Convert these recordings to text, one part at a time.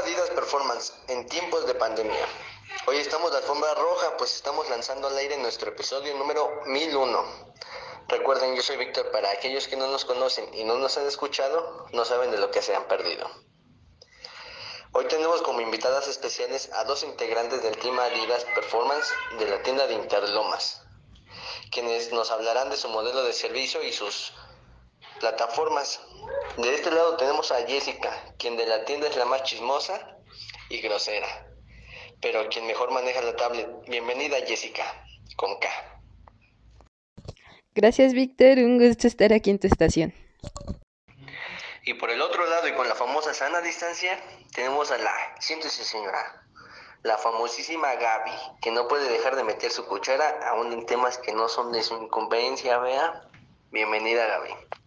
Performance en tiempos de pandemia. Hoy estamos de alfombra roja, pues estamos lanzando al aire nuestro episodio número 1001. Recuerden, yo soy Víctor, para aquellos que no nos conocen y no nos han escuchado, no saben de lo que se han perdido. Hoy tenemos como invitadas especiales a dos integrantes del Team Adidas Performance de la tienda de Interlomas, quienes nos hablarán de su modelo de servicio y sus plataformas. De este lado tenemos a Jessica, quien de la tienda es la más chismosa y grosera, pero quien mejor maneja la tablet. Bienvenida Jessica, con K. Gracias Víctor, un gusto estar aquí en tu estación. Y por el otro lado y con la famosa sana distancia, tenemos a la, siéntese señora, la famosísima Gaby, que no puede dejar de meter su cuchara aún en temas que no son de su incumbencia, vea. Bienvenida Gaby.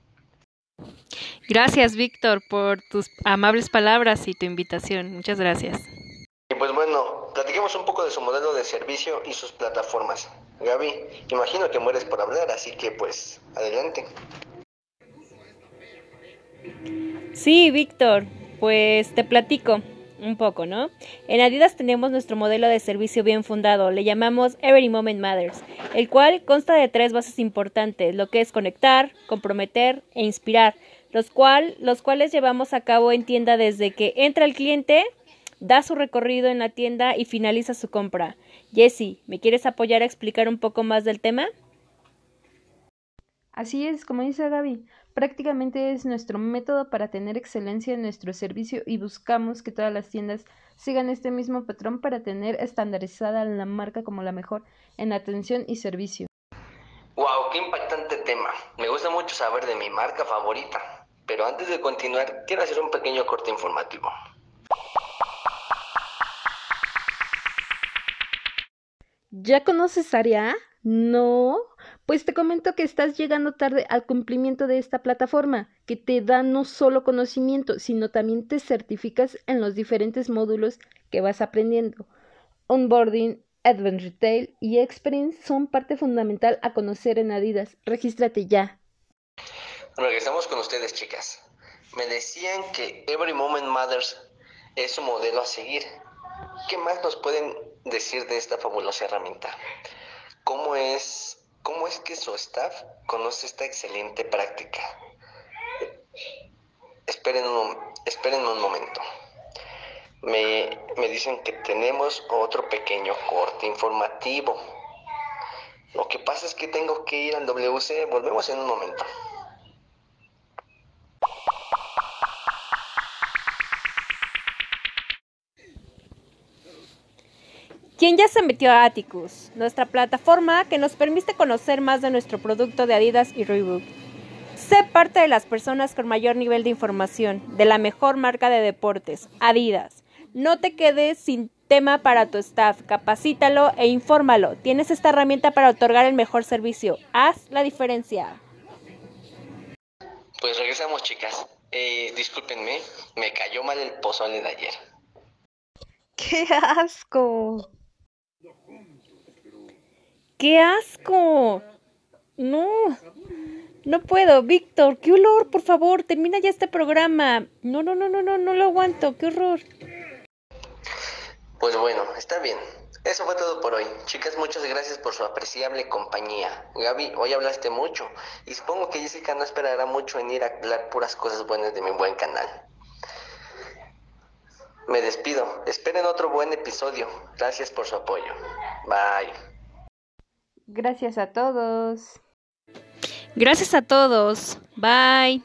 Gracias, Víctor, por tus amables palabras y tu invitación. Muchas gracias. Y pues bueno, platiquemos un poco de su modelo de servicio y sus plataformas. Gaby, imagino que mueres por hablar, así que pues adelante. Sí, Víctor, pues te platico un poco, ¿no? En Adidas tenemos nuestro modelo de servicio bien fundado, le llamamos Every Moment Matters, el cual consta de tres bases importantes, lo que es conectar, comprometer e inspirar los, cual, los cuales llevamos a cabo en tienda desde que entra el cliente, da su recorrido en la tienda y finaliza su compra. Jesse, ¿me quieres apoyar a explicar un poco más del tema? Así es, como dice Gaby, prácticamente es nuestro método para tener excelencia en nuestro servicio y buscamos que todas las tiendas sigan este mismo patrón para tener estandarizada la marca como la mejor en atención y servicio. ¡Wow! ¡Qué impactante tema! Me gusta mucho saber de mi marca favorita. Pero antes de continuar, quiero hacer un pequeño corte informativo. ¿Ya conoces Aria? No. Pues te comento que estás llegando tarde al cumplimiento de esta plataforma, que te da no solo conocimiento, sino también te certificas en los diferentes módulos que vas aprendiendo. Onboarding, Advanced Retail y Experience son parte fundamental a conocer en Adidas. Regístrate ya. Regresamos con ustedes, chicas. Me decían que Every Moment Matters es su modelo a seguir. ¿Qué más nos pueden decir de esta fabulosa herramienta? ¿Cómo es, cómo es que su staff conoce esta excelente práctica? Esperen un, esperen un momento. Me, me dicen que tenemos otro pequeño corte informativo. Lo que pasa es que tengo que ir al WC. Volvemos en un momento. ¿Quién ya se metió a Atticus, nuestra plataforma que nos permite conocer más de nuestro producto de Adidas y Reebok. Sé parte de las personas con mayor nivel de información, de la mejor marca de deportes, Adidas. No te quedes sin tema para tu staff, capacítalo e infórmalo. Tienes esta herramienta para otorgar el mejor servicio. Haz la diferencia. Pues regresamos, chicas. Eh, discúlpenme, me cayó mal el pozole de ayer. ¡Qué asco! ¡Qué asco! No, no puedo, Víctor, qué olor, por favor, termina ya este programa. No, no, no, no, no, no lo aguanto, qué horror. Pues bueno, está bien. Eso fue todo por hoy. Chicas, muchas gracias por su apreciable compañía. Gaby, hoy hablaste mucho y supongo que Jessica no esperará mucho en ir a hablar puras cosas buenas de mi buen canal. Me despido. Esperen otro buen episodio. Gracias por su apoyo. Bye. Gracias a todos. Gracias a todos. Bye.